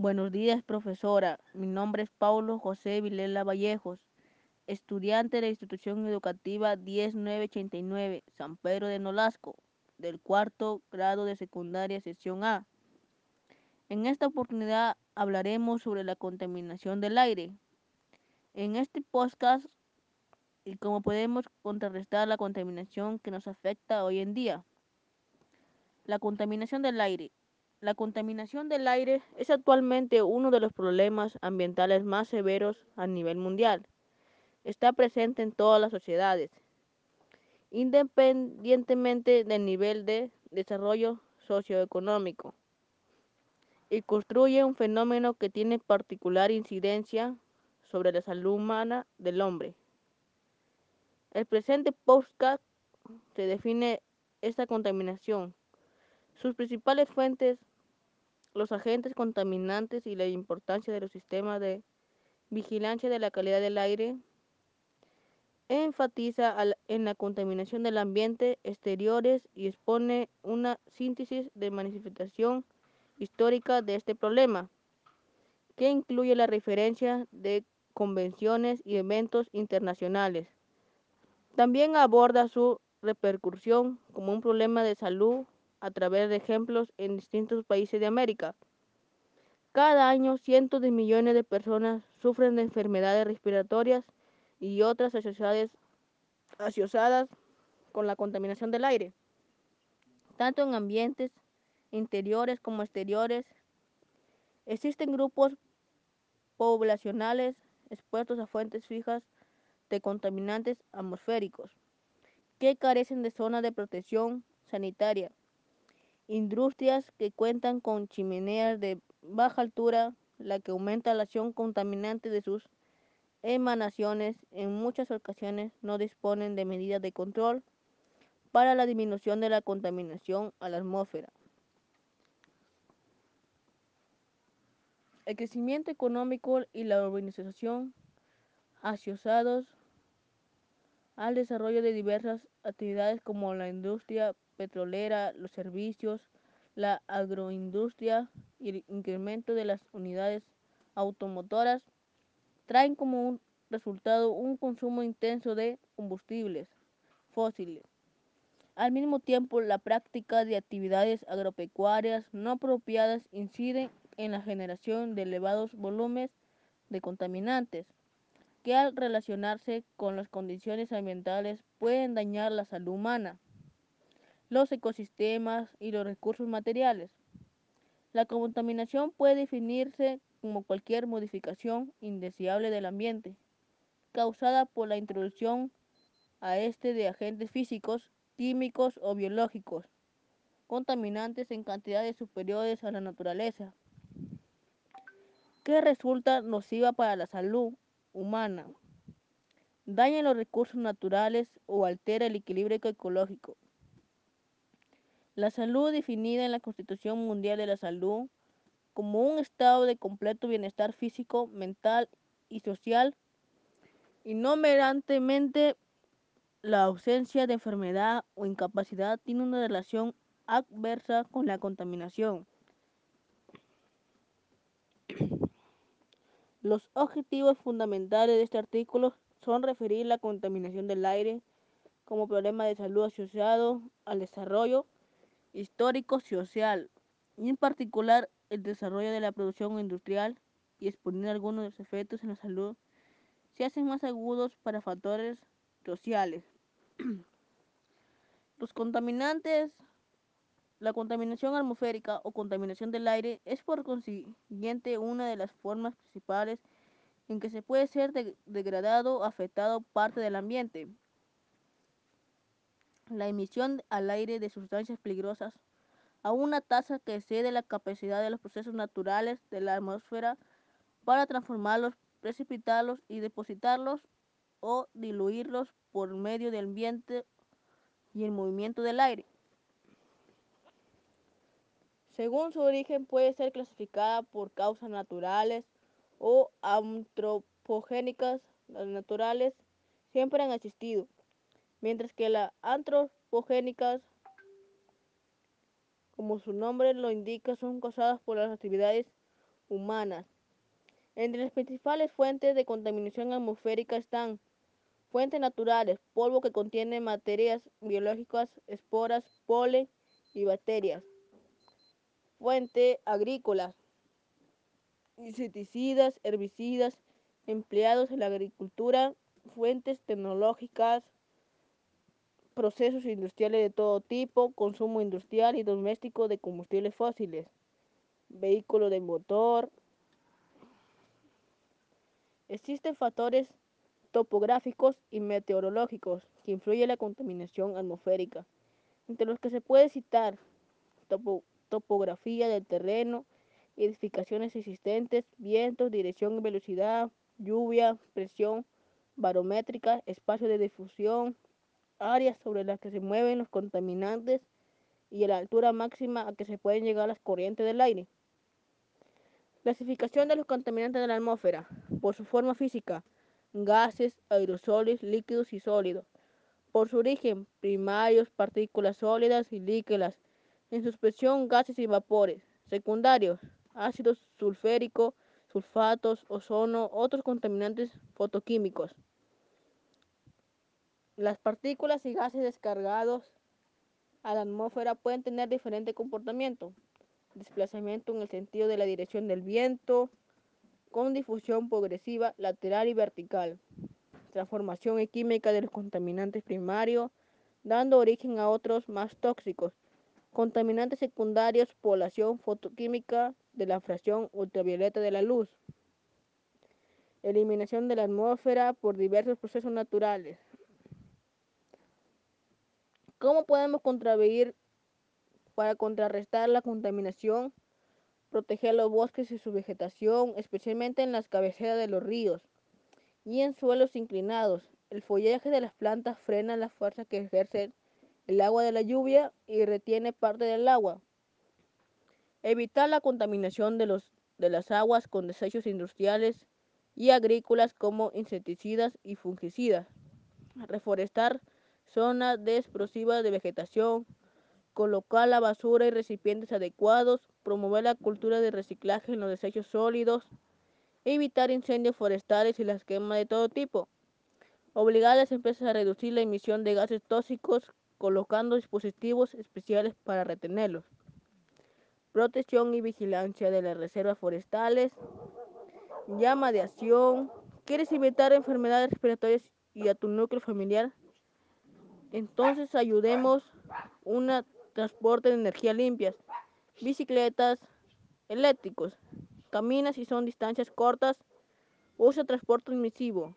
Buenos días, profesora. Mi nombre es Paulo José Vilela Vallejos, estudiante de la institución educativa 10989, San Pedro de Nolasco, del cuarto grado de secundaria sección A. En esta oportunidad hablaremos sobre la contaminación del aire. En este podcast y cómo podemos contrarrestar la contaminación que nos afecta hoy en día. La contaminación del aire. La contaminación del aire es actualmente uno de los problemas ambientales más severos a nivel mundial. Está presente en todas las sociedades, independientemente del nivel de desarrollo socioeconómico, y construye un fenómeno que tiene particular incidencia sobre la salud humana del hombre. El presente podcast se define esta contaminación, sus principales fuentes los agentes contaminantes y la importancia de los sistemas de vigilancia de la calidad del aire, enfatiza en la contaminación del ambiente exteriores y expone una síntesis de manifestación histórica de este problema, que incluye la referencia de convenciones y eventos internacionales. También aborda su repercusión como un problema de salud a través de ejemplos en distintos países de América. Cada año cientos de millones de personas sufren de enfermedades respiratorias y otras asociadas, con la contaminación del aire, tanto en ambientes interiores como exteriores. Existen grupos poblacionales expuestos a fuentes fijas de contaminantes atmosféricos que carecen de zonas de protección sanitaria industrias que cuentan con chimeneas de baja altura, la que aumenta la acción contaminante de sus emanaciones, en muchas ocasiones no disponen de medidas de control para la disminución de la contaminación a la atmósfera. El crecimiento económico y la urbanización asociados al desarrollo de diversas actividades como la industria petrolera, los servicios, la agroindustria y el incremento de las unidades automotoras traen como un resultado un consumo intenso de combustibles fósiles. Al mismo tiempo, la práctica de actividades agropecuarias no apropiadas incide en la generación de elevados volúmenes de contaminantes que al relacionarse con las condiciones ambientales pueden dañar la salud humana los ecosistemas y los recursos materiales. La contaminación puede definirse como cualquier modificación indeseable del ambiente, causada por la introducción a este de agentes físicos, químicos o biológicos, contaminantes en cantidades superiores a la naturaleza, que resulta nociva para la salud humana, daña los recursos naturales o altera el equilibrio ecológico. La salud definida en la Constitución Mundial de la Salud como un estado de completo bienestar físico, mental y social y no merantemente la ausencia de enfermedad o incapacidad tiene una relación adversa con la contaminación. Los objetivos fundamentales de este artículo son referir la contaminación del aire como problema de salud asociado al desarrollo histórico social y en particular el desarrollo de la producción industrial y exponer algunos de los efectos en la salud se hacen más agudos para factores sociales. Los contaminantes, la contaminación atmosférica o contaminación del aire es por consiguiente una de las formas principales en que se puede ser degradado o afectado parte del ambiente. La emisión al aire de sustancias peligrosas a una tasa que excede la capacidad de los procesos naturales de la atmósfera para transformarlos, precipitarlos y depositarlos o diluirlos por medio del ambiente y el movimiento del aire. Según su origen puede ser clasificada por causas naturales o antropogénicas. Las naturales siempre han existido mientras que las antropogénicas, como su nombre lo indica, son causadas por las actividades humanas. Entre las principales fuentes de contaminación atmosférica están fuentes naturales, polvo que contiene materias biológicas, esporas, polen y bacterias. Fuente agrícolas, insecticidas, herbicidas empleados en la agricultura, fuentes tecnológicas, procesos industriales de todo tipo, consumo industrial y doméstico de combustibles fósiles, vehículos de motor. Existen factores topográficos y meteorológicos que influyen en la contaminación atmosférica, entre los que se puede citar topo, topografía del terreno, edificaciones existentes, vientos, dirección y velocidad, lluvia, presión barométrica, espacio de difusión, áreas sobre las que se mueven los contaminantes y la altura máxima a que se pueden llegar las corrientes del aire. Clasificación de los contaminantes de la atmósfera por su forma física, gases, aerosoles, líquidos y sólidos. Por su origen, primarios, partículas sólidas y líquidas. En suspensión, gases y vapores. Secundarios, ácido sulférico, sulfatos, ozono, otros contaminantes fotoquímicos. Las partículas y gases descargados a la atmósfera pueden tener diferente comportamiento. Desplazamiento en el sentido de la dirección del viento, con difusión progresiva lateral y vertical. Transformación química de los contaminantes primarios, dando origen a otros más tóxicos. Contaminantes secundarios, población fotoquímica de la fracción ultravioleta de la luz. Eliminación de la atmósfera por diversos procesos naturales. ¿Cómo podemos contribuir para contrarrestar la contaminación? Proteger los bosques y su vegetación, especialmente en las cabeceras de los ríos y en suelos inclinados. El follaje de las plantas frena la fuerza que ejerce el agua de la lluvia y retiene parte del agua. Evitar la contaminación de, de las aguas con desechos industriales y agrícolas como insecticidas y fungicidas. Reforestar zonas desprosivas de vegetación, colocar la basura y recipientes adecuados, promover la cultura de reciclaje en los desechos sólidos, evitar incendios forestales y las quemas de todo tipo, obligar a las empresas a reducir la emisión de gases tóxicos colocando dispositivos especiales para retenerlos, protección y vigilancia de las reservas forestales, llama de acción, quieres evitar enfermedades respiratorias y a tu núcleo familiar, entonces ayudemos un transporte de energía limpias, bicicletas eléctricos, camina si son distancias cortas, usa transporte admisivo.